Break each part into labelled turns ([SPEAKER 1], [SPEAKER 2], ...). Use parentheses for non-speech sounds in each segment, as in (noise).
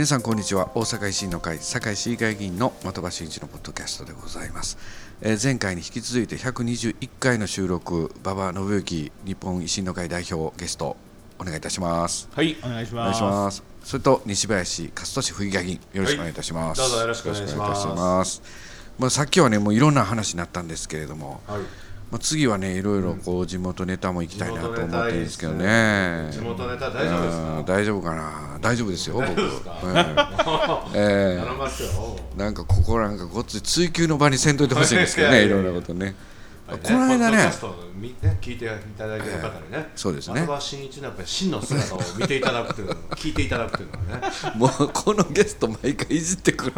[SPEAKER 1] 皆さんこんにちは。大阪維新の会堺市議会議員の的場真一のポッドキャストでございます、えー前回に引き続いて121回の収録馬場信之日本維新の会代表ゲストお願いいたします。
[SPEAKER 2] はい、お願いし
[SPEAKER 1] お
[SPEAKER 2] ます。
[SPEAKER 1] それと西林勝利府議会議員よろしくお願いいたします、
[SPEAKER 3] はいどうぞよろしくお願いします。
[SPEAKER 1] ます。まあさっきはねもういろんな話になったんですけれども、
[SPEAKER 3] はい。
[SPEAKER 1] まあ、次はねいろいろこう地元ネタも行きたいなと思ってるんですけどね。
[SPEAKER 3] 地元ネタ大丈夫です
[SPEAKER 1] うん
[SPEAKER 3] か
[SPEAKER 1] 大丈夫かな大丈夫ですよ僕。ええ。(laughs) なんかここなんかごっつい追求の場にせんといてほしいんですけどね (laughs) いろんなことね。
[SPEAKER 3] はい。
[SPEAKER 1] この間ね。
[SPEAKER 3] ね聞いていただいてる方にね。
[SPEAKER 1] そうですね。
[SPEAKER 3] 真一のやっぱり真の姿を見ていただくというの聞いていただくというのはね。
[SPEAKER 1] も (laughs) うこのゲスト毎回いじってくる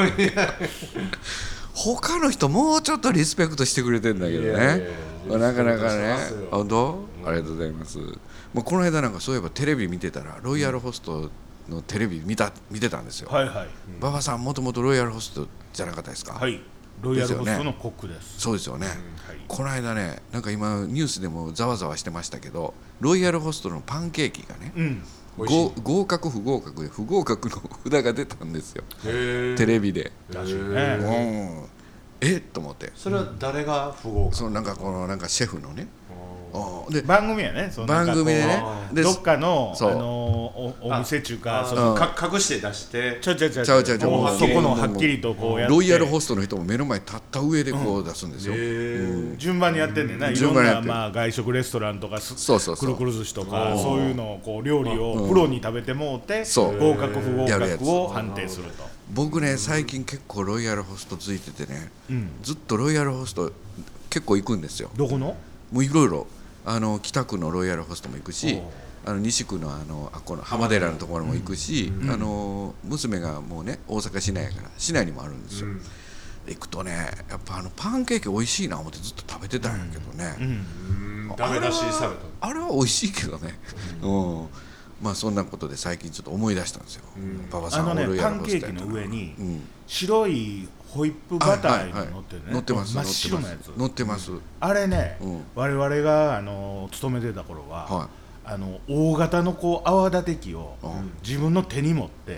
[SPEAKER 1] 他の人もうちょっとリスペクトしてくれてんだけどね。
[SPEAKER 3] や
[SPEAKER 1] なかなかね。本当？ありがとうございます。もうこの間なんかそういえばテレビ見てたらロイヤルホストのテレビ見た見てたんですよ。
[SPEAKER 2] はいはい。
[SPEAKER 1] 馬場さんもともとロイヤルホストじゃなかったですか？
[SPEAKER 2] はい。ロイヤルホストのコックです。
[SPEAKER 1] そうですよね、
[SPEAKER 2] はい。
[SPEAKER 1] この間ねなんか今ニュースでもざわざわしてましたけどロイヤルホストのパンケーキがね、
[SPEAKER 2] うん。
[SPEAKER 1] 合格不合格で不合格の札が出たんですよ。
[SPEAKER 3] へ
[SPEAKER 1] テレビで、
[SPEAKER 2] らしいね。
[SPEAKER 1] うん。え？っと思って。
[SPEAKER 3] それは誰が不合格？
[SPEAKER 1] そのなんかこのなんかシェフのねで
[SPEAKER 2] 番組やね。その
[SPEAKER 1] 番組でね
[SPEAKER 2] なんかこう
[SPEAKER 1] で
[SPEAKER 2] どっかのあのおお店中か
[SPEAKER 3] あ
[SPEAKER 2] その
[SPEAKER 1] うん。
[SPEAKER 3] か隠して出して。
[SPEAKER 2] ちょちょちょ
[SPEAKER 1] ちゃうちゃうちゃう。
[SPEAKER 2] も
[SPEAKER 3] もう
[SPEAKER 2] うそこのはっきりとこうやって。
[SPEAKER 1] ロイヤルホストの人も目の前に立った上でこう出すんですよ、
[SPEAKER 2] 順番にやってんねんな。いろん。
[SPEAKER 1] 順番にやってる。
[SPEAKER 2] なまあ外食レストランとかす
[SPEAKER 1] そうそうそう。
[SPEAKER 2] くるくる寿司とかそういうのをこう料理をプロに食べてもうて
[SPEAKER 1] そう。
[SPEAKER 2] 合格不合
[SPEAKER 1] やるやつ。
[SPEAKER 2] 格を判定すると。
[SPEAKER 1] 僕ね最近結構ロイヤルホストついててね
[SPEAKER 2] うん。
[SPEAKER 1] ずっとロイヤルホスト結構行くんですよ。
[SPEAKER 2] どこの？
[SPEAKER 1] もういろいろあの北区のロイヤルホストも行くしあの西区のあのあこの浜寺のところも行くし、あの娘がもうね大阪市内やから市内にもあるんですよ、行くとねやっぱあのパンケーキ美味しいな思ってずっと食べてたんやけどね、
[SPEAKER 2] うん。
[SPEAKER 3] うん。ダメ出しされた。
[SPEAKER 1] あれは美味しいけどね、うんまあそんなことで最近ちょっと思い出したんですよ、馬場さ
[SPEAKER 2] あのね
[SPEAKER 1] んロイヤ
[SPEAKER 2] パンケーキの上に
[SPEAKER 1] うん。
[SPEAKER 2] 白いホイップバターに乗ってるね、
[SPEAKER 1] 乗ってます
[SPEAKER 2] 真っ白なやつ。
[SPEAKER 1] 乗ってます。
[SPEAKER 2] あれね、
[SPEAKER 1] うん。
[SPEAKER 2] 我々があの勤めてた頃は、
[SPEAKER 1] は
[SPEAKER 2] あの大型のこう泡立て器を
[SPEAKER 1] うん。
[SPEAKER 2] 自分の手に持って
[SPEAKER 1] い、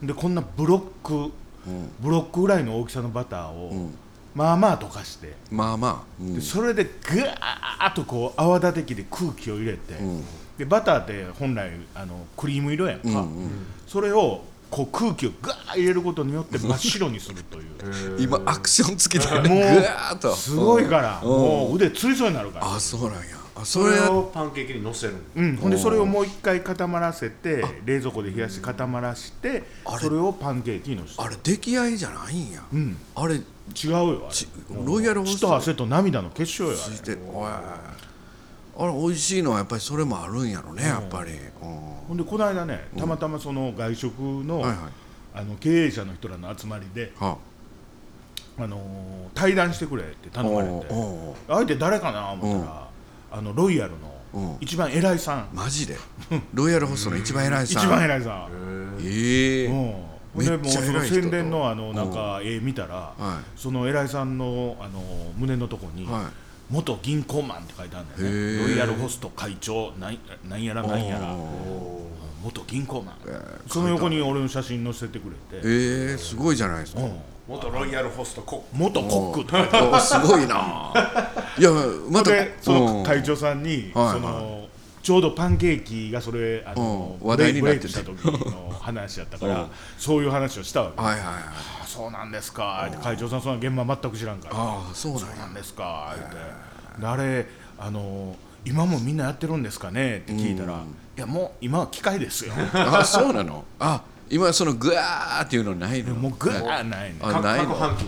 [SPEAKER 1] うん。
[SPEAKER 2] でこんなブロック
[SPEAKER 1] うん。
[SPEAKER 2] ブロックぐらいの大きさのバターを、
[SPEAKER 1] うん。
[SPEAKER 2] まあまあ溶かして、
[SPEAKER 1] まあまあ、
[SPEAKER 2] それでぐわーっとこう泡立て器で空気を入れて、
[SPEAKER 1] うん
[SPEAKER 2] でバターって本来あのクリーム色やんか、
[SPEAKER 1] うんうん。
[SPEAKER 2] それをこう空気をガー入れることによって真っ白にするという。(laughs)
[SPEAKER 1] 今アクションつけてね
[SPEAKER 2] もうすごいから、
[SPEAKER 1] うん。
[SPEAKER 2] もう腕つりそうになるから、
[SPEAKER 1] あそうなんや。あそ
[SPEAKER 3] それをパンケーキに乗せる
[SPEAKER 2] うん、ほんでそれをもう一回固まらせて冷蔵庫で冷やして固まらして
[SPEAKER 1] あれ
[SPEAKER 2] それをパンケーキにのせて
[SPEAKER 1] あれ出来合いじゃないんや、
[SPEAKER 2] うん。
[SPEAKER 1] あれ
[SPEAKER 2] 違うよあれ。
[SPEAKER 1] ちロイヤルホスト。
[SPEAKER 2] 血と汗と涙の結晶よあれ。
[SPEAKER 1] ついておいあれ美味しいのはやっぱりそれもあるんやろねやっぱり、うん。
[SPEAKER 2] ほんでこの間ねたまたまその外食の,、あの経営者の人らの集まりで、
[SPEAKER 1] は
[SPEAKER 2] あ。のー対談してくれって頼まれて相手誰かな思ったら、あのロイヤル
[SPEAKER 1] うん。
[SPEAKER 2] の一番偉いさん、
[SPEAKER 1] マジで？ロイヤルホストの一番偉いさん。
[SPEAKER 2] 一番偉いさん、
[SPEAKER 1] ええ。
[SPEAKER 2] うん、ほんで
[SPEAKER 1] めっちゃ偉い人と。
[SPEAKER 2] 宣伝のあのなんか絵見たら、
[SPEAKER 1] は
[SPEAKER 2] その偉いさんのあの胸のとこに、
[SPEAKER 1] はい
[SPEAKER 2] 元銀行マンって書いてあるんだよね。ロイヤルホスト会長なんなんやらなんやら。
[SPEAKER 1] お
[SPEAKER 2] 元銀行マン、
[SPEAKER 1] えー
[SPEAKER 2] その横に俺の写真載せてくれて、
[SPEAKER 1] ええすごいじゃないですか、
[SPEAKER 2] うん。
[SPEAKER 3] 元ロイヤルホストコッ
[SPEAKER 2] 元コック。って書いてある
[SPEAKER 1] おすごいな。(laughs) いやまた
[SPEAKER 2] でその
[SPEAKER 1] うん。
[SPEAKER 2] 会長さんに、
[SPEAKER 1] はいはい。
[SPEAKER 2] そのちょうどパンケーキがそれあの、
[SPEAKER 1] うん話題になって
[SPEAKER 2] た時の話やったから、そういう話をしたわけ、
[SPEAKER 1] はいはいはい
[SPEAKER 2] あそうなんですか。って会長さんそんな現場全く知らんから。
[SPEAKER 1] ああそうなん
[SPEAKER 2] ですか。言って。であれあの今もみんなやってるんですかね？って聞いたら、いやもう今は機械ですよ。(laughs)
[SPEAKER 1] あそうなの？あ今そのグワーっていうのないの？
[SPEAKER 2] もうグワーないね。
[SPEAKER 1] あないの？グワー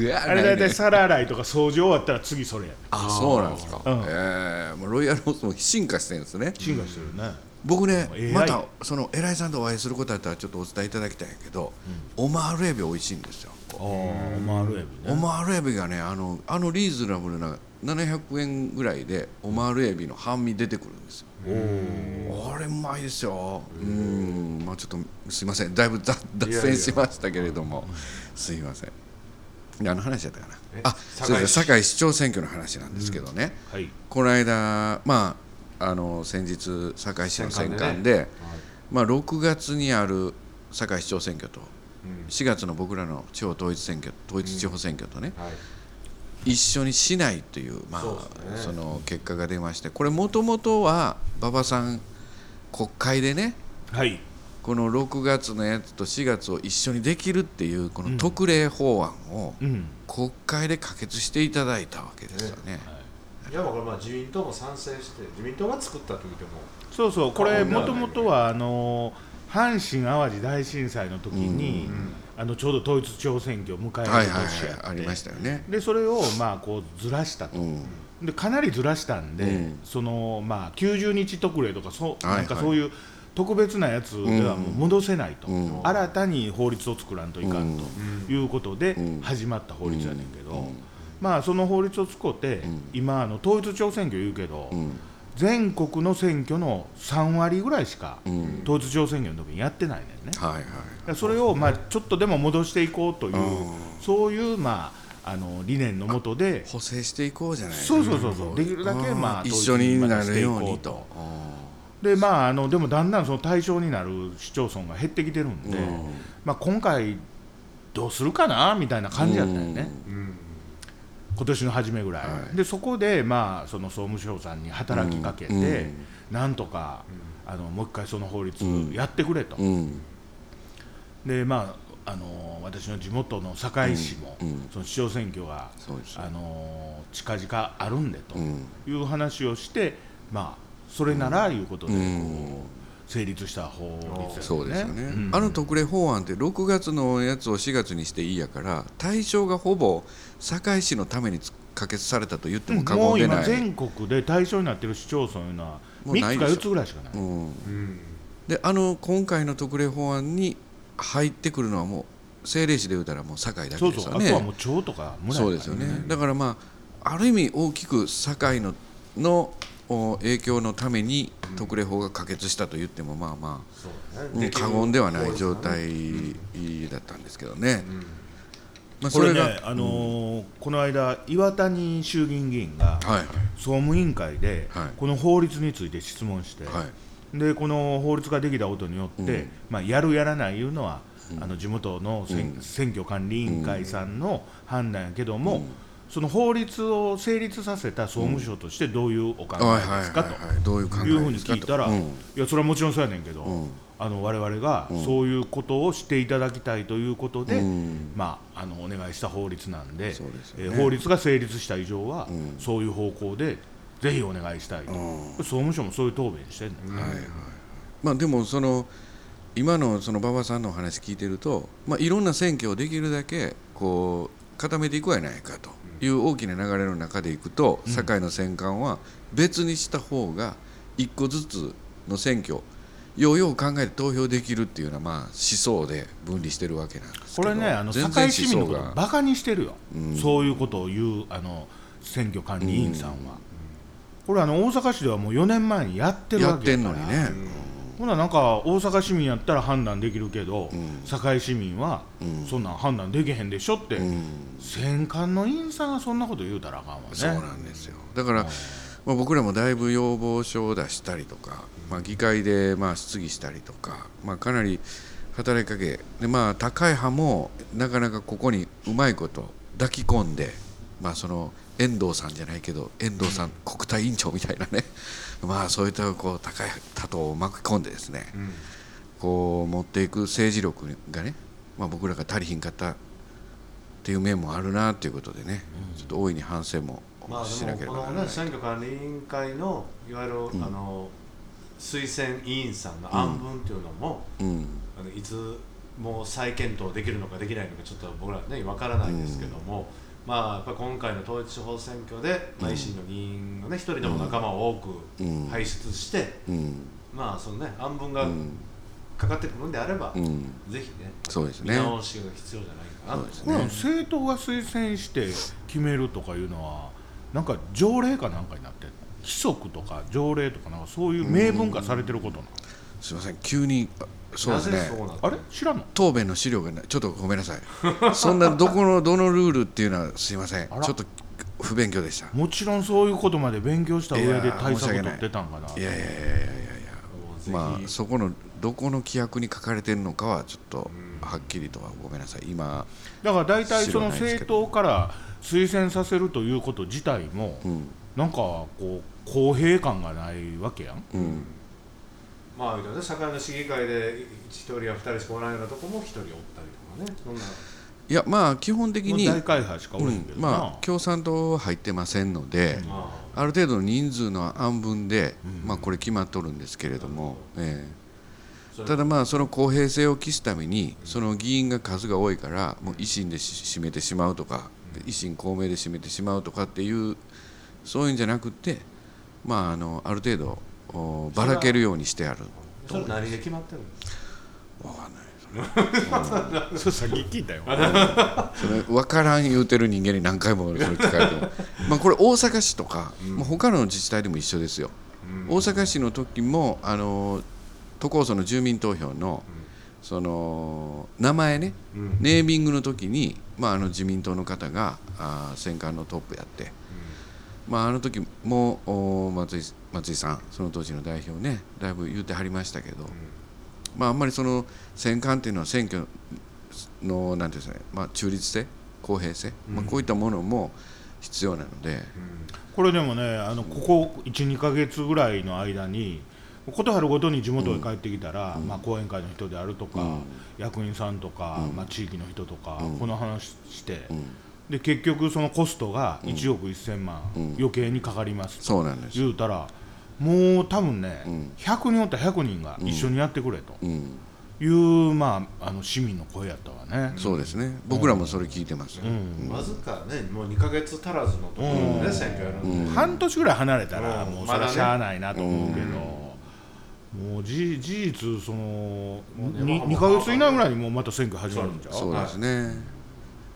[SPEAKER 1] グワー
[SPEAKER 2] あれ
[SPEAKER 1] ないね。
[SPEAKER 2] 大体皿洗いとか掃除終わったら次それや。
[SPEAKER 1] あそうなんですか。
[SPEAKER 2] うん。
[SPEAKER 1] ええもうロイヤルホストも進化してるんですね。
[SPEAKER 2] 進化してるね、
[SPEAKER 1] 僕ねまたその偉いさんとお会いすることだったらちょっとお伝えいただきたいんやけど、オマールエビ美味しいんですよ。
[SPEAKER 2] ああオマールエビね。
[SPEAKER 1] オマールエビがねあのあのリーズナブルな700円ぐらいでオマールエビの半身出てくるんですよあれうまいですよ。うん。まあちょっとすいません。だいぶ脱脱線しましたけれども。すいません。であの話だったかな。
[SPEAKER 3] え？
[SPEAKER 1] あそうです。
[SPEAKER 3] 堺市
[SPEAKER 1] 長選挙の話なんですけどね、
[SPEAKER 2] はい。
[SPEAKER 1] この間まああの先日堺市の選管で、まあ、6月にある堺市長選挙と4月の僕らの地方統一選挙統一地方選挙とね、
[SPEAKER 3] はい
[SPEAKER 1] 一緒にしないという、まあ
[SPEAKER 3] ね。
[SPEAKER 1] その結果が出ましてこれもともとは馬場さん国会でね
[SPEAKER 2] はい。
[SPEAKER 1] この6月のやつと4月を一緒にできるっていうこの特例法案を
[SPEAKER 2] うん。
[SPEAKER 1] 国会で可決していただいたわけですよね。
[SPEAKER 3] いやもうこれまあ自民党も賛成して自民党が作ったと言っても
[SPEAKER 2] そうそう。これもともとはあの阪神・淡路大震災の時に、あのちょうど統一地方選挙を迎える年やって。
[SPEAKER 1] はいありましたよね。
[SPEAKER 2] でそれをまあこうずらしたと、
[SPEAKER 1] うん。
[SPEAKER 2] でかなりずらしたんで、
[SPEAKER 1] うん。
[SPEAKER 2] そのまあ90日特例とかそう、なんかそういう特別なやつではもう戻せないと、
[SPEAKER 1] うん。
[SPEAKER 2] 新たに法律を作らんといかんということで
[SPEAKER 1] うん。
[SPEAKER 2] 始まった法律やねんけど、
[SPEAKER 1] うん。
[SPEAKER 2] まあその法律を使って、
[SPEAKER 1] ん。
[SPEAKER 2] 今あの統一地方選挙言うけど、
[SPEAKER 1] うん
[SPEAKER 2] 全国の選挙の3割ぐらいしか、
[SPEAKER 1] うん。
[SPEAKER 2] 統一地方選挙の時にやってないねんね。
[SPEAKER 1] はいはい。
[SPEAKER 2] それをまあちょっとでも戻していこうという、そういうまああの理念のもとで、
[SPEAKER 1] 補正していこうじゃない。
[SPEAKER 2] そうそうそうそう、できるだけまあ
[SPEAKER 1] 一緒になるようにと。
[SPEAKER 2] でまああのでもだんだんその対象になる市町村が減ってきてるんで、
[SPEAKER 1] うん。
[SPEAKER 2] まあ今回どうするかなみたいな感じだったよね。
[SPEAKER 3] うん
[SPEAKER 2] 今年の初めぐらい、
[SPEAKER 1] はい。
[SPEAKER 2] でそこで、まあ、その総務省さんに働きかけて、
[SPEAKER 1] うんうん。
[SPEAKER 2] なんとか、あのもう一回その法律やってくれと、
[SPEAKER 1] うん。
[SPEAKER 2] でまああの私の地元の堺市も、
[SPEAKER 1] うん。うん。
[SPEAKER 2] その市長選挙があの近々あるんでと
[SPEAKER 1] うん。
[SPEAKER 2] いう話をして、まあ、それならいうことで、
[SPEAKER 1] うん。
[SPEAKER 2] こう成立した法律です
[SPEAKER 1] そうですよね、
[SPEAKER 2] うん。
[SPEAKER 1] あの特例法案って6月のやつを4月にしていいやから対象がほぼ堺市のために可決されたと言っても過言でない、
[SPEAKER 2] 全国で対象になっている市町村いうのは3つか
[SPEAKER 1] もうないでしょ
[SPEAKER 2] 4つぐらいしかない。
[SPEAKER 1] うん、
[SPEAKER 3] うん。
[SPEAKER 1] であの今回の特例法案に入ってくるのはもう政令市で言うたらもう堺だけ
[SPEAKER 2] そう
[SPEAKER 1] ですよね。
[SPEAKER 2] そうあとはもう町とか村
[SPEAKER 1] そうですよね、だからまあある意味大きく堺ののお影響のために特例法が可決したと言ってもまあまあ過言ではない状態だったんですけどね、まあ、
[SPEAKER 2] これねあのーこの間、岩谷衆議院議員が
[SPEAKER 1] はい。
[SPEAKER 2] 総務委員会で、
[SPEAKER 1] はい。
[SPEAKER 2] この法律について質問して、
[SPEAKER 1] はい。
[SPEAKER 2] でこの法律ができたことによって、
[SPEAKER 1] うん。
[SPEAKER 2] まあ、やる、やらないいうのは、あの地元の選,、
[SPEAKER 1] うん。
[SPEAKER 2] 選挙管理委員会さんの判断やけども、その法律を成立させた総務省としてどういうお考えですかと。
[SPEAKER 1] はいどう
[SPEAKER 2] ふうに聞いたら、いやそれはもちろんそうやねんけど、
[SPEAKER 1] ん。
[SPEAKER 2] あの我々がそういうことをしていただきたいということで、
[SPEAKER 1] うん。
[SPEAKER 2] まあ、あのお願いした法律なんでえー法律が成立した以上は、
[SPEAKER 1] ん
[SPEAKER 2] そういう方向でぜひお願いしたいと、
[SPEAKER 1] ん。
[SPEAKER 2] 総務省もそういう答弁してんねん、
[SPEAKER 1] はいはいまあでもその今のその馬場さんのお話聞いてると、まあ、いろんな選挙をできるだけこう固めていくやないかという大きな流れの中でいくと、堺の選管は別にした方が一個ずつの選挙ようよう考えて投票できるっていうのはまあ思想で分離してるわけなんですけど
[SPEAKER 2] これねあの堺市民のことバカにしてるよ、
[SPEAKER 1] うん。
[SPEAKER 2] そういうことを言うあの選挙管理委員さんは、これあの大阪市ではもう4年前にやってる
[SPEAKER 1] やって
[SPEAKER 2] わけやから。
[SPEAKER 1] んのにね、
[SPEAKER 2] ほななんか大阪市民やったら判断できるけど、
[SPEAKER 1] ん。
[SPEAKER 2] 堺市民は
[SPEAKER 1] うん。
[SPEAKER 2] そんなん判断できへんでしょって、
[SPEAKER 1] うん。
[SPEAKER 2] 選管の委員さんがそんなこと言うたらあかんわね。
[SPEAKER 1] そうなんですよ。だから、まあ、僕らもだいぶ要望書を出したりとか、まあ、議会でまあ質疑したりとか、まあ、かなり働きかけで、まあ、高い派もなかなかここにうまいこと抱き込んで、まあ、その遠藤さんじゃないけど遠藤さん国対委員長みたいなねまあそういったこう高い他党を巻き込んでですね、こう持っていく政治力がね、まあ、僕らが足りひんかったっていう面もあるなっていうことでね、ちょっと大いに反省も
[SPEAKER 3] まあ
[SPEAKER 1] しなけ
[SPEAKER 3] で
[SPEAKER 1] ればならない。
[SPEAKER 3] もこのね選挙管理委員会のいわゆる、あの推薦委員さんの案文っていうのも、
[SPEAKER 1] うん。
[SPEAKER 3] あのいつもう再検討できるのかできないのかちょっと僕らねわからないですけども、まあやっぱり今回の統一地方選挙で、まあ、維新の議員のね一人でも仲間を多く
[SPEAKER 1] うん。
[SPEAKER 3] 輩出して、
[SPEAKER 1] うん。
[SPEAKER 3] まあそのね案文が
[SPEAKER 1] うん。
[SPEAKER 3] かかってくるんであれば、
[SPEAKER 1] うん。
[SPEAKER 3] ぜひね
[SPEAKER 1] そうですね。
[SPEAKER 3] 見直しが必要じゃないかな。と
[SPEAKER 1] そうです
[SPEAKER 2] これは
[SPEAKER 1] ね
[SPEAKER 2] 政党が推薦して決めるとかいうのはなんか条例かなんかになって規則とか条例とかなんかそういう明文化されてることなの、
[SPEAKER 1] すみません。急にあそうですね。
[SPEAKER 2] あれ？知らんの？
[SPEAKER 1] 答弁の資料がない。ちょっとごめんなさい。(laughs) そんなどこのどのルールっていうのはすいません。ちょっと不勉強でした。
[SPEAKER 2] もちろんそういうことまで勉強した上で対策取ってたんかな。い
[SPEAKER 1] やいやいやいやいやまあそこのどこの規約に書かれてるのかはちょっとはっきりとはごめんなさい。今、
[SPEAKER 2] だから大体その政党から推薦させるということ自体も、
[SPEAKER 1] うん。
[SPEAKER 2] なんかこう公平感がないわけやん。
[SPEAKER 1] うん、
[SPEAKER 3] まあ言うたらね堺の市議会で1人や2人しかおらんようなとこも1人おったりとかね。そんな。い
[SPEAKER 1] やまあ基本的に、
[SPEAKER 2] 大会派しかおれへん。
[SPEAKER 1] まあ共産党は入ってませんので、
[SPEAKER 3] あ。
[SPEAKER 1] ある程度の人数の案分で、まあこれ決まっとるんですけれども、え
[SPEAKER 3] それ。
[SPEAKER 1] えただまあその公平性を期すためにその議員が数が多いからもう維新でし占めてしまうとか、維新公明で占めてしまうとかっていうそういうんじゃなくてまああのある程度おばらけるようにしてある。
[SPEAKER 3] それ何で決まってるんですか
[SPEAKER 1] わかんない。
[SPEAKER 2] それさっき聞いたよ。
[SPEAKER 1] それ分からん言うてる人間に何回もそれ聞かれても (laughs) まあこれ大阪市とか、まあ、他の自治体でも一緒ですよ、大阪市の時もあの都構想の住民投票の、その名前ね、
[SPEAKER 3] うん。
[SPEAKER 1] ネーミングの時に、まあ、あの自民党の方があー選管のトップやって、まあ、あの時もお松井松井さんその当時の代表ねだいぶ言うてはりましたけど、まあ、あんまりその選管っていうのは選挙のなんていうんですかね、まあ、中立性公平性、まあ、こういったものも必要なので、
[SPEAKER 2] これでもねあのここ12か月ぐらいの間にことあるごとに地元へ帰ってきたら、まあ、講演会の人であるとか、
[SPEAKER 1] うん。
[SPEAKER 2] 役員さんとか、まあ、地域の人とか、
[SPEAKER 1] うん。
[SPEAKER 2] この話して、
[SPEAKER 1] うん
[SPEAKER 2] で結局そのコストが1億1000万、
[SPEAKER 1] うん。
[SPEAKER 2] 余計にかかります。と
[SPEAKER 1] そうなんです。よ、
[SPEAKER 2] 言うたらもう多分ね、
[SPEAKER 1] うん。
[SPEAKER 2] 100人おったら100人が一緒にやってくれと。
[SPEAKER 1] うん、
[SPEAKER 2] いう、まあ、あの市民の声やったわね。
[SPEAKER 1] そうですね。僕らもそれ聞いてます。よ、
[SPEAKER 2] うん。
[SPEAKER 3] わずかねもう2か月足らずのところで
[SPEAKER 2] うん。
[SPEAKER 3] ね選挙やるん。で、
[SPEAKER 2] 半年ぐらい離れたら
[SPEAKER 3] うん。
[SPEAKER 2] もうそれはしゃあないなと思うけど、もう事事実その
[SPEAKER 3] もうね
[SPEAKER 2] に
[SPEAKER 3] まあ
[SPEAKER 2] 2か月以内ぐらいにもうまた選挙始まるんじゃう？
[SPEAKER 1] そうですね、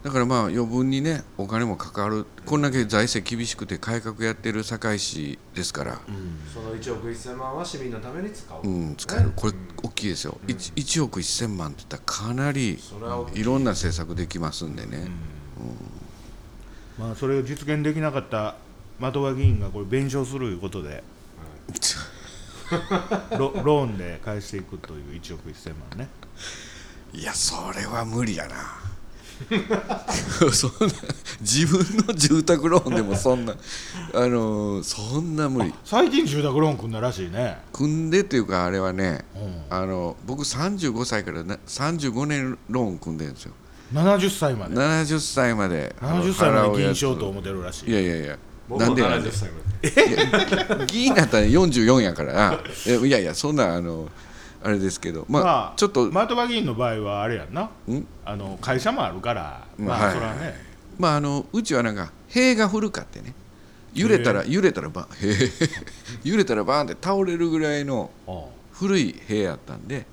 [SPEAKER 1] だからまあ余分にねお金もかかる。こんだけ財政厳しくて改革やってる堺市ですから、
[SPEAKER 3] その1億1000万は市民のために使う、
[SPEAKER 1] うん、使える。これ
[SPEAKER 3] うん。
[SPEAKER 1] 大きいですよ、1, 1億1000万って言ったらかなり
[SPEAKER 3] い。
[SPEAKER 1] いろんな政策できますんでね、
[SPEAKER 2] まあ、それを実現できなかった的場議員がこれ弁償するいうことで (laughs) ロローンで返していくという1億1000万ね。
[SPEAKER 1] いやそれは無理やな (laughs) そんな自分の住宅ローンでもそんなあのそんな無理。
[SPEAKER 2] 最近住宅ローン組んだらしいね、
[SPEAKER 1] 組んでっていうかあれはね
[SPEAKER 2] うん、
[SPEAKER 1] あの僕35歳からな35年ローン組んでるんですよ。
[SPEAKER 2] 70歳まで。
[SPEAKER 1] 70歳まで。
[SPEAKER 2] 70歳まで議員
[SPEAKER 1] 払うやつ
[SPEAKER 2] しようと思ってるらしい。
[SPEAKER 1] いやいやいや
[SPEAKER 3] 僕も
[SPEAKER 1] なんでなん。で
[SPEAKER 3] 70歳まで。
[SPEAKER 1] 議員だったら44やからな。えいやいやそんなあのあれですけどまあ、
[SPEAKER 2] まあ
[SPEAKER 1] ちょっと、
[SPEAKER 2] 的場議員の場合はあれやんな。ん？あの会社もあるからまあ、
[SPEAKER 1] はい。
[SPEAKER 2] それはね。
[SPEAKER 1] まああのうちはなんか塀が古かってね。揺れたら揺れたらバン (laughs) へへ揺れたらバーンって倒れるぐらいの古い塀やったんで、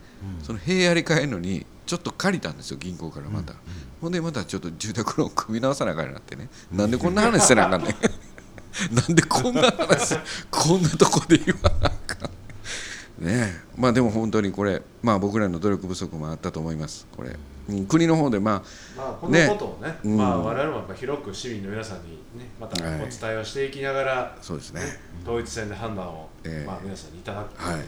[SPEAKER 1] その塀やり替えるのにちょっと借りたんですよ銀行からまた、ほんでまたちょっと住宅ローン組み直さなあかんなってね。なんでこんな話せなあかんねん。(laughs) なんでこんな話こんなとこで言わなあかん。ねえまあでも本当にこれまあ僕らの努力不足もあったと思います。これ、うん、国の方でまあ
[SPEAKER 3] まあこのことをね
[SPEAKER 1] うん。
[SPEAKER 3] まあ、我々もやっぱ広く市民の皆さんにねまたお
[SPEAKER 1] はい。
[SPEAKER 3] 伝えをしていきながら、
[SPEAKER 1] そうですね。
[SPEAKER 3] 統一戦で判断を、
[SPEAKER 1] ええ。
[SPEAKER 3] まあ、皆さんにいただくということでね、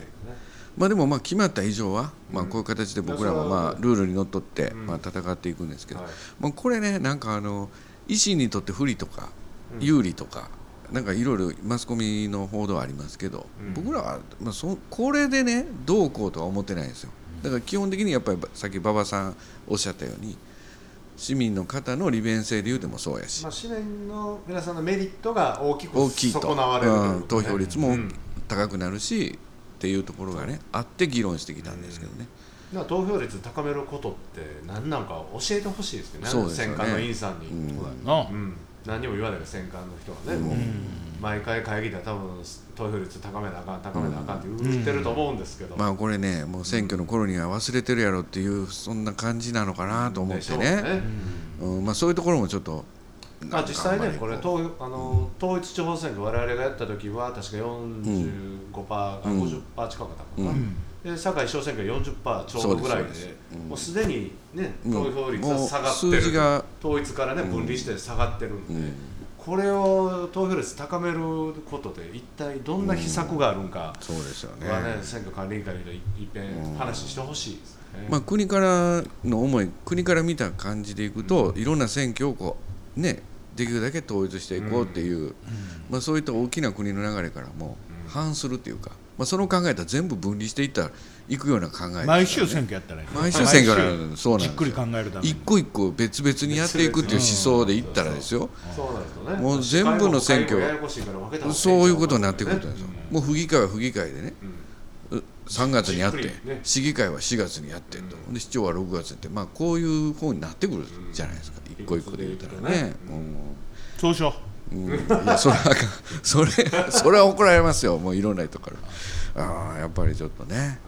[SPEAKER 1] まあでもまあ決まった以上は、まあこういう形で僕らもまあルールにのっとって
[SPEAKER 3] うん。
[SPEAKER 1] まあ戦っていくんですけど、
[SPEAKER 3] はい。
[SPEAKER 1] まあこれねなんかあの維新にとって不利とか有利とか、なんかいろいろマスコミの報道はありますけど、
[SPEAKER 3] うん。
[SPEAKER 1] 僕らはまあそこれでねどうこうとは思ってないんですよ。だから基本的にやっぱりさっき馬場さんおっしゃったように市民の方の利便性で言うてもそうやし、
[SPEAKER 3] まあ、市民の皆さんのメリットが大きく損なわれるという
[SPEAKER 1] うん投票率も
[SPEAKER 3] うん。
[SPEAKER 1] 高くなるし、っていうところがねあって議論してきたんですけどね、
[SPEAKER 3] だから投票率高めることって何なんか教えてほしいですけどね。
[SPEAKER 1] そうですよね。
[SPEAKER 3] 選管の委員さんに、
[SPEAKER 1] うん。
[SPEAKER 2] そうやな。
[SPEAKER 3] うん何にも言わないから選管の人はね、もう毎回会議で多分投票率高めなあかん高めなあかんって言ってると思うんですけど、
[SPEAKER 1] まあこれねもう選挙の頃には忘れてるやろっていうそんな感じなのかなと思っ
[SPEAKER 3] てょう
[SPEAKER 1] ね。うん。まあ、そういうところもちょっと
[SPEAKER 3] まあ、実際ね、これ投あの統一地方選挙、我々がやった時は確か45%、あ
[SPEAKER 1] うん。
[SPEAKER 3] 50%近かったかな、
[SPEAKER 1] うん。
[SPEAKER 3] で堺市長選挙40%ちょうどぐらいで、もうすでにね、
[SPEAKER 1] うん。
[SPEAKER 3] 投票率は下がってる、
[SPEAKER 1] もう数字が
[SPEAKER 3] 統一からね、分離して下がってるんで、
[SPEAKER 1] うん。
[SPEAKER 3] これを投票率高めることで一体どんな秘策があるんか
[SPEAKER 1] そうですよね。
[SPEAKER 3] はね選挙管理委員会でいいっぺん話してほしいですね。
[SPEAKER 1] まあ、国からの思い国から見た感じでいくと、いろんな選挙をこうねできるだけ統一していこうっていう、まあ、そういった大きな国の流れからも反するっていうか、まあ、その考えたら全部分離していったらいくような考えね。
[SPEAKER 2] 毎週選挙やったらいい。
[SPEAKER 1] 毎週選挙なそうなんですよ。
[SPEAKER 2] じっくり考えるために。
[SPEAKER 1] 一個一個別々にやっていくっていう思想でいったらですよ。
[SPEAKER 3] そうなんですよね。
[SPEAKER 1] もう全部の選挙
[SPEAKER 3] 司会もややこしいから分けた方がいい
[SPEAKER 1] そういうことになってくるんですよ。もう府議会は府議会でね。3月にやって市議会は4月にやってと。で市長は6月って。まあこういう方になってくるじゃないですか。一個一個で言ったらね。
[SPEAKER 2] そうしよ
[SPEAKER 1] う。んうん。いやそれはそれ (laughs) それは怒られますよ。もういろんな人から。ああやっぱりちょっとね。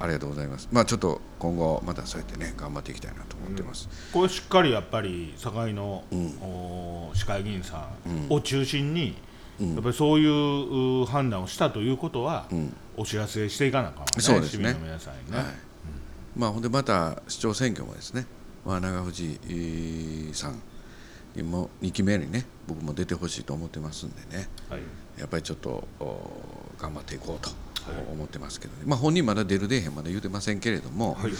[SPEAKER 1] ありがとうございます。まあちょっと今後またそうやってね頑張っていきたいなと思ってます。
[SPEAKER 2] うこれしっかりやっぱり堺の、お市会議員さんを中心に、やっぱりそういうう判断をしたということは、お知らせしていかなあかんわね
[SPEAKER 1] そうですね。
[SPEAKER 2] 市民の皆さんにね、
[SPEAKER 1] はい。まあほんでまた市長選挙もですね、まあ、長藤えーさんにも2期目にね僕も出てほしいと思ってますんでね。
[SPEAKER 2] はい。
[SPEAKER 1] やっぱりちょっとお頑張っていこうと思ってますけどね、まあ、本人まだ出る出えへんまだ言うてませんけれども、
[SPEAKER 2] はい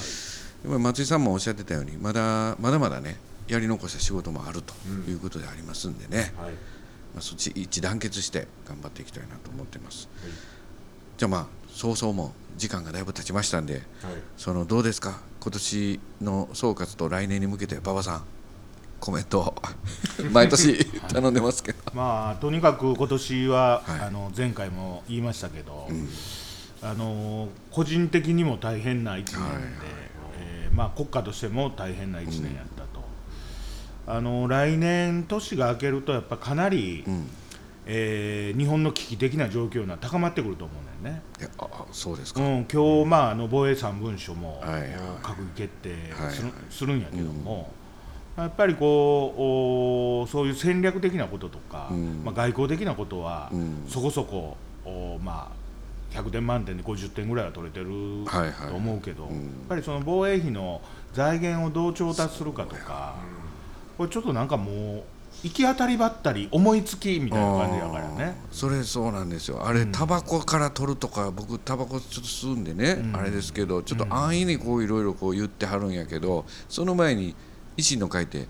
[SPEAKER 1] 松井さんもおっしゃってたようにまだまだまだねやり残した仕事もあるということでありますんでね、
[SPEAKER 3] はい。
[SPEAKER 1] まあ、そっち一致団結して頑張っていきたいなと思ってます、じゃあまあ早々もう時間がだいぶ経ちましたんで
[SPEAKER 3] はい。
[SPEAKER 1] そのどうですか？今年の総括と来年に向けて馬場さんコメントを。(laughs) 毎年頼んでますけど。(laughs)
[SPEAKER 2] まあとにかく今年は、
[SPEAKER 1] はい。
[SPEAKER 2] あの前回も言いましたけど、あの個人的にも大変な1年で、
[SPEAKER 1] はい。はい
[SPEAKER 2] えーまあ、国家としても大変な1年やったと、あの来年年が明けるとやっぱかなり、
[SPEAKER 1] ん。
[SPEAKER 2] えー日本の危機的な状況が高まってくると思うんだよね。
[SPEAKER 1] ああそうですか、
[SPEAKER 2] うん、今日、まあ、あの防衛三文書も、
[SPEAKER 1] はいはい。
[SPEAKER 2] 閣議決定
[SPEAKER 1] はい。
[SPEAKER 2] する,、するんやけども、やっぱりこうおそういう戦略的なこととか、
[SPEAKER 1] うん。
[SPEAKER 2] まあ、外交的なことは、
[SPEAKER 1] うん。
[SPEAKER 2] そこそこお、まあ、100点満点で50点ぐらいは取れてる
[SPEAKER 1] はいはい。
[SPEAKER 2] と思うけど、
[SPEAKER 1] うん。
[SPEAKER 2] やっぱりその防衛費の財源をどう調達するかとか、これちょっとなんかもう行き当たりばったり思いつきみたいな感じだからね。
[SPEAKER 1] それそうなんですよ。あれタバコから取るとか僕タバコちょっと吸うんでね、あれですけどちょっと安易にこういろいろこう言ってはるんやけどその前に維新の会って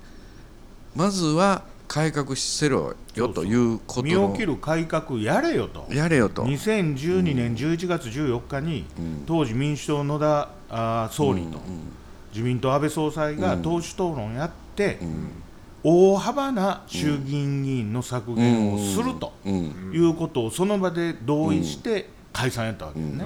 [SPEAKER 1] まずは改革せろよということ
[SPEAKER 2] 身
[SPEAKER 1] の
[SPEAKER 2] を切る改革やれよと。
[SPEAKER 1] やれよと。
[SPEAKER 2] 2012年11月14日に、当時民主党野田あー総理と、自民党安倍総裁が党首討論やって、大幅な衆議院議員の削減をすると
[SPEAKER 1] うん、
[SPEAKER 2] いうことをその場で同意して解散やったわけですね、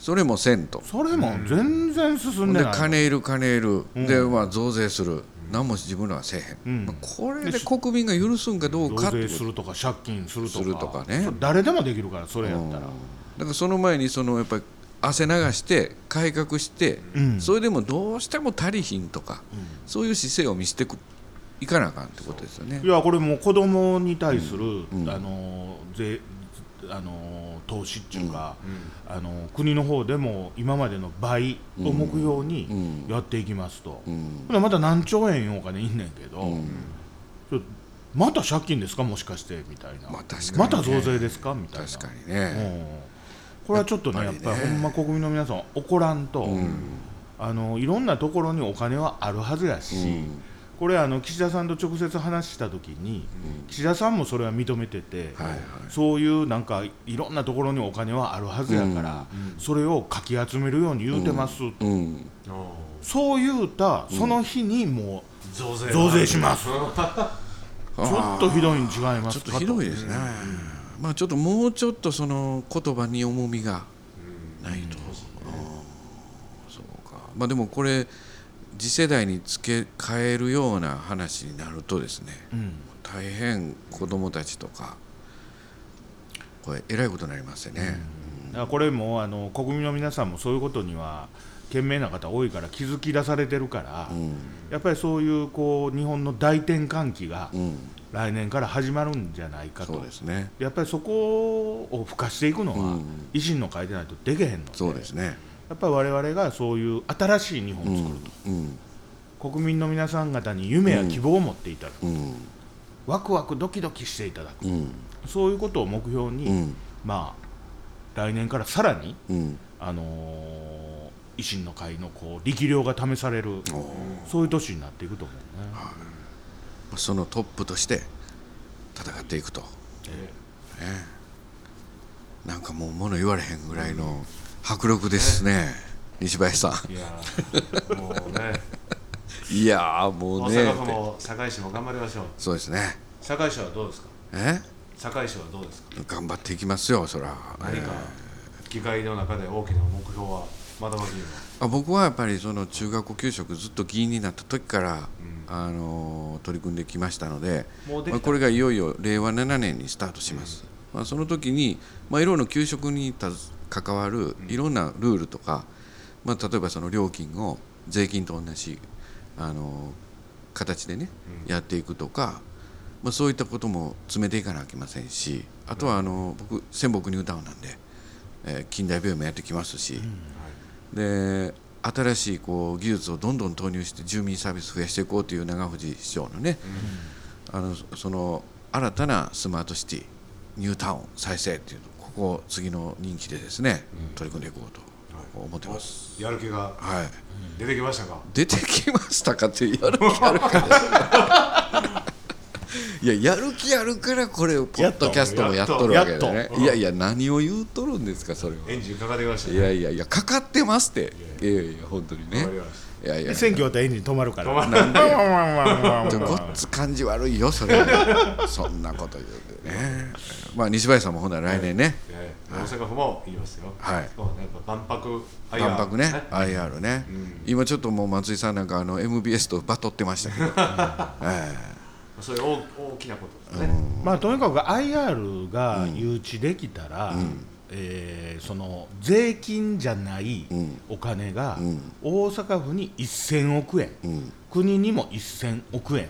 [SPEAKER 1] それもせんと。
[SPEAKER 2] それも全然進んで
[SPEAKER 1] で
[SPEAKER 2] ない、
[SPEAKER 1] 金いる金いる、でまあ増税する。何も自分らはせえへん、
[SPEAKER 2] うん。
[SPEAKER 1] まあ、これで国民が許すんかどうか
[SPEAKER 2] 増
[SPEAKER 1] って
[SPEAKER 2] するとか借金するとか。
[SPEAKER 1] するとかね。
[SPEAKER 2] 誰でもできるからそれやったら、
[SPEAKER 1] だからその前にそのやっぱり汗流して改革して、
[SPEAKER 2] うん。
[SPEAKER 1] それでもどうしても足りひんとか、そういう姿勢を見せてくいかなあかんってことですよね。
[SPEAKER 2] い。やこれもう子供に対する、あの税あの投資っていうか、あの国の方でも今までの倍を目標にやっていきますと、
[SPEAKER 1] うん。
[SPEAKER 2] ほなまた何兆円お金いんねんけど、ちょまた借金ですか？もしかしてみたいな、
[SPEAKER 1] まあね。
[SPEAKER 2] また増税ですか？みたいな。
[SPEAKER 1] 確かにね、
[SPEAKER 2] うん。これはちょっとねやっ
[SPEAKER 1] ぱり
[SPEAKER 2] ほんま国民の皆さん怒らんと、あのいろんなところにお金はあるはずやし、
[SPEAKER 1] うん
[SPEAKER 2] これあの岸田さんと直接話した時に、岸田さんもそれは認めてて、
[SPEAKER 1] はいはい。
[SPEAKER 2] そういうなんかいろんなところにお金はあるはずやから、それをかき集めるように言うてますと、
[SPEAKER 1] うん
[SPEAKER 2] そう言うたその日にも
[SPEAKER 3] 増税。
[SPEAKER 2] う増税します、(laughs) ちょっとひどいに違いま
[SPEAKER 1] ちょっとひどいですね、まあちょっともうちょっとその言葉に重みがないと、うん。そうか。まあでもこれ次世代に付け替えるような話になるとですね、
[SPEAKER 2] うん。
[SPEAKER 1] 大変子供たちとかこれえらいことになりますよね、
[SPEAKER 2] だからこれもあの国民の皆さんもそういうことには賢明な方多いから気づき出されてるから、
[SPEAKER 1] うん。
[SPEAKER 2] やっぱりそういうこう日本の大転換期が
[SPEAKER 1] うん、
[SPEAKER 2] 来年から始まるんじゃないかと、
[SPEAKER 1] そうですね。
[SPEAKER 2] やっぱりそこを付加していくのは、
[SPEAKER 1] うん。
[SPEAKER 2] 維新の会でないとできへんので。
[SPEAKER 1] そうですね
[SPEAKER 2] やっぱり我々がそういう新しい日本を作ると、
[SPEAKER 1] うん
[SPEAKER 2] 国民の皆さん方に夢や希望を持っていただく、
[SPEAKER 1] うん
[SPEAKER 2] ワクワクドキドキしていただく、
[SPEAKER 1] うん。
[SPEAKER 2] そういうことを目標に、
[SPEAKER 1] うん。
[SPEAKER 2] まあ来年からさらに、
[SPEAKER 1] うん。
[SPEAKER 2] あのー維新の会のこう力量が試されるそういう年になっていくと思うね。
[SPEAKER 1] そのトップとして戦っていくと、なんかもう物言われへんぐらいの迫力ですね、西林さん。
[SPEAKER 3] いやーもうね。(laughs)
[SPEAKER 1] いやーも
[SPEAKER 3] 大
[SPEAKER 1] うね。
[SPEAKER 3] 阪府も堺市も頑張りましょう。
[SPEAKER 1] そうですね。
[SPEAKER 3] 堺市はどうですか？
[SPEAKER 1] え？
[SPEAKER 3] 堺市はどうですか？
[SPEAKER 1] 頑張っていきますよそら。
[SPEAKER 3] 何か議会の中で大きな目標はまだまだ
[SPEAKER 1] あ僕はやっぱりその中学校給食ずっと議員になった時から、あのー取り組んできましたのでまあ、これがいよいよ令和7年にスタートします、まあ、その時に、まあ、いろんな給食にたず関わるいろんなルールとか、まあ、例えばその料金を税金と同じ、あのー形でね、やっていくとか、まあ、そういったことも詰めていかなきゃいけませんしあとはあのー僕仙北ニュータウンなんで、えー近代病院もやってきますし、で新しいこう技術をどんどん投入して住民サービス増やしていこうという長藤市長のね、あのその新たなスマートシティニュータウン再生っていうのここを次の任期でですね、取り組んでいこうと思ってます。
[SPEAKER 3] やる気が
[SPEAKER 1] はい、
[SPEAKER 3] 出てきましたか？
[SPEAKER 1] 出てきましたかってやる気あるか。ら (laughs) いややる気あるからこれをポッドキャストもやっとるわけで
[SPEAKER 2] やっ
[SPEAKER 3] と。
[SPEAKER 1] ねいやいや何を言うとるんですかそれは。
[SPEAKER 3] エンジンかかってきました
[SPEAKER 1] いやいやいやかかってますって。いやいや。本当にね。いやいや。
[SPEAKER 2] 選挙ったらエンジン止まるから。
[SPEAKER 3] 止まる。(laughs)
[SPEAKER 1] ごっつ感じ悪いよそれそんなこと言う。てね。まあ西林さんもほんなら来年ね。
[SPEAKER 3] ええ。大阪府も言いますよ。
[SPEAKER 1] はい。
[SPEAKER 3] 万博
[SPEAKER 1] 万博ね。
[SPEAKER 3] IR
[SPEAKER 1] IR ね、今ちょっともう松井さんなんかあの MBS とバトってましたけど、(laughs) え
[SPEAKER 3] そういう大大きなことですね。
[SPEAKER 2] まあとにかく IR が誘致できたら、えーその税金じゃないお金が大阪府に1000億円、国にも1000億円、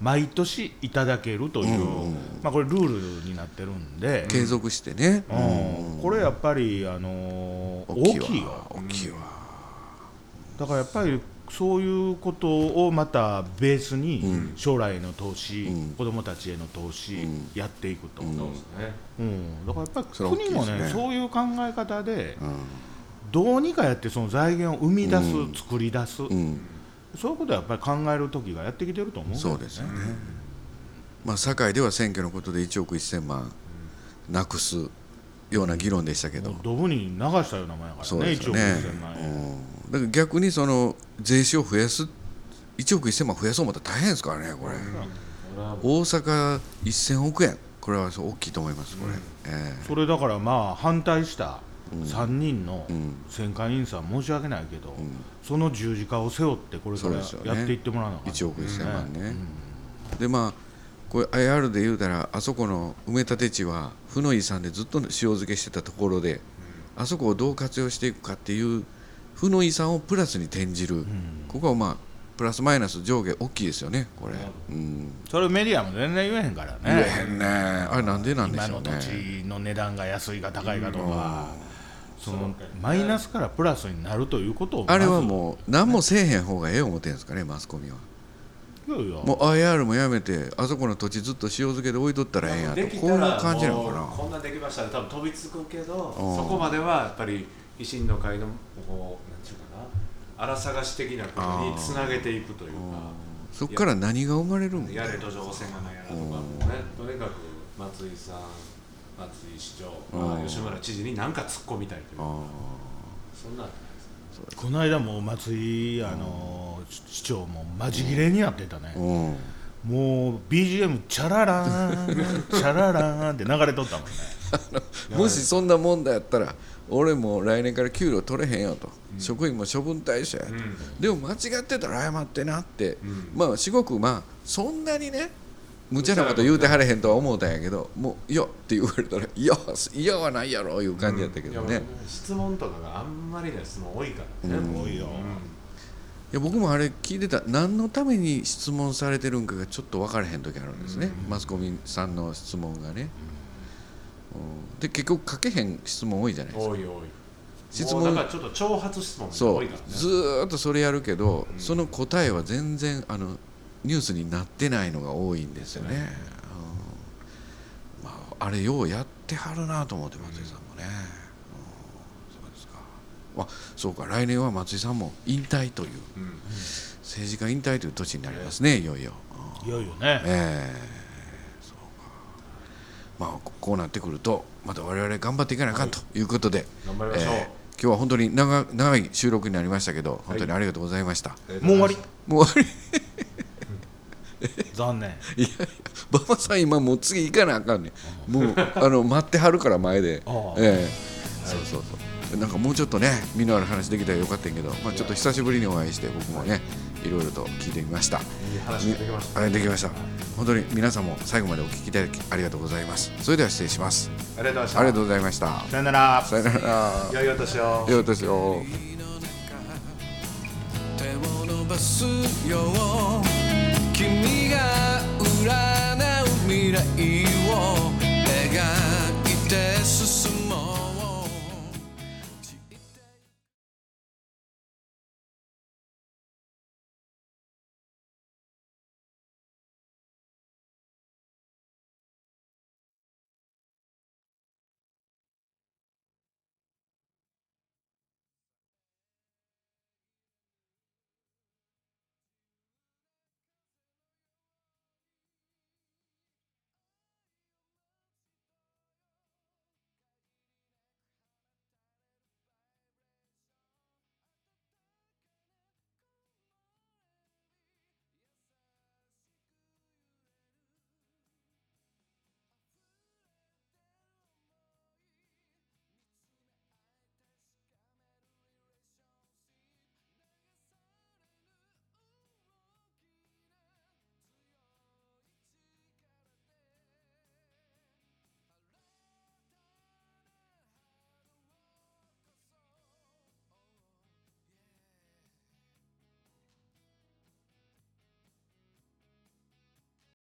[SPEAKER 2] 毎年いただけるという、まあ、これルールになってるんで。
[SPEAKER 1] え、継続してね、
[SPEAKER 2] うん。これやっぱり、あのー大きいよ。
[SPEAKER 1] 大きいわ、
[SPEAKER 2] だからやっぱりそういうことをまたベースに将来への投資、子どもたちへの投資やっていくと、うん
[SPEAKER 3] そうですね
[SPEAKER 2] だからやっぱり国もね
[SPEAKER 1] ね
[SPEAKER 2] そういう考え方で、どうにかやってその財源を生み出す、作り出す、
[SPEAKER 1] うん、
[SPEAKER 2] そういうことはやっぱり考える時がやってきてると思う
[SPEAKER 1] そうですよね、まあ堺では選挙のことで1億1000万なくすような議論でしたけど、
[SPEAKER 2] ドブに流したようなもんやからね1億
[SPEAKER 1] そうですよね
[SPEAKER 2] 2000万円、
[SPEAKER 1] うん。だから逆にその税収を増やす1億1000万増やそう思ったら大変ですからねこれ、大阪1000億円。これは大きいと思いますこれ、え。
[SPEAKER 2] それだからまあ反対した3人の
[SPEAKER 1] ん。
[SPEAKER 2] 選管委員さん申し訳ないけど、その十字架を背負ってこれからやっていってもらわなあかん。
[SPEAKER 1] 1億1000万ね、でまあこれ IR で言うたらあそこの埋め立て地は負の遺産でずっと塩漬けしてたところで、あそこをどう活用していくかっていう負の遺産をプラスに転じる、ここはまあプラスマイナス上下大きいですよねこれ、うん、
[SPEAKER 2] それメディアも全然言えへんからね。
[SPEAKER 1] 言えへんね。あれなんでなんで
[SPEAKER 2] 今の土
[SPEAKER 1] しょうね。
[SPEAKER 2] 地の値段が安いか高いかとか、そのマイナスからプラスになるということを
[SPEAKER 1] あれは
[SPEAKER 2] う
[SPEAKER 1] もう何もせえへん方がええ思ってんですかねマスコミは。い
[SPEAKER 2] やいや。
[SPEAKER 1] もう IR もやめてあそこの土地ずっと塩漬けで置いとったらええんやと。こういう感じなのかな。
[SPEAKER 3] こんなんできましたら多分飛びつくけど
[SPEAKER 1] うん。
[SPEAKER 3] そこまではやっぱり維新の会のこうなんていうかな。荒探し的なことにつなげていくというか。
[SPEAKER 1] そこから何が生まれるんだ
[SPEAKER 3] やれ土壌汚染がないやらとかもね。とにかく松井さん松井市長、まあ、吉村知事に何か突っ込みたいという。そんな
[SPEAKER 2] この間も松井あの市長もマジ切れになってたね。
[SPEAKER 1] ー、うん。
[SPEAKER 2] もう BGM チャララーンチャララーンって流れとったもんね。(laughs)
[SPEAKER 1] もしそんなもんだやったら俺もう来年から給料取れへんよと、職員も処分対象やと、でも間違ってたら謝ってなって、まあすごくまあそんなにね無茶なこと言うてはれへんとは思うたんやけどもう「いや」って言われたら「いやいやはないやろ」いう感じやったけどね、
[SPEAKER 3] う質問とかがあんまりね質問多いからね、
[SPEAKER 2] 多いよ、
[SPEAKER 1] いや僕もあれ聞いてた。何のために質問されてるんかがちょっと分からへん時あるんですね、マスコミさんの質問がね、うん。で結局書けへん質問多いじゃないですか。
[SPEAKER 3] 多い多い。
[SPEAKER 1] 質問
[SPEAKER 3] だからちょっと挑発質問が
[SPEAKER 1] そう
[SPEAKER 3] 多いからね。
[SPEAKER 1] ずーっとそれやるけど、その答えは全然あのニュースになってないのが多いんですよね、あれようやってはるなと思って松井さんもね、うん。そうですか。あそうか。来年は松井さんも引退という、政治家引退という年になりますねいよいよ、うん。
[SPEAKER 2] いよいよね。
[SPEAKER 1] ええ。そうか。まあここうなってくるとまた我々頑張っていかなあかんとい。うことで、
[SPEAKER 3] 頑張りましょう。
[SPEAKER 1] ええ。今日は本当に長長い収録になりましたけど本当にありがとうございました、
[SPEAKER 2] もう終わり。
[SPEAKER 1] もう終わ (laughs)
[SPEAKER 2] 残念。
[SPEAKER 1] りいやいや馬場さん今もう次行かなあかんねん。もうあの (laughs) 待ってはるから前で。ええ。そうそうそう。なんかもうちょっとね身のある話できたらよかったんやけど、まあ、ちょっと久しぶりにお会いして僕もねいろいろと聞いてみました。
[SPEAKER 3] いい話ができました
[SPEAKER 1] あれできました。本当に皆さんも最後までお聞きいただきありがとうございます。それでは失礼します。
[SPEAKER 3] ありがとうございました
[SPEAKER 1] ありがとうございました。
[SPEAKER 2] さよなら。
[SPEAKER 1] さよなら。
[SPEAKER 3] 良いお年を。
[SPEAKER 1] よいお年を。
[SPEAKER 4] 手を伸ばすよらない未来を描いて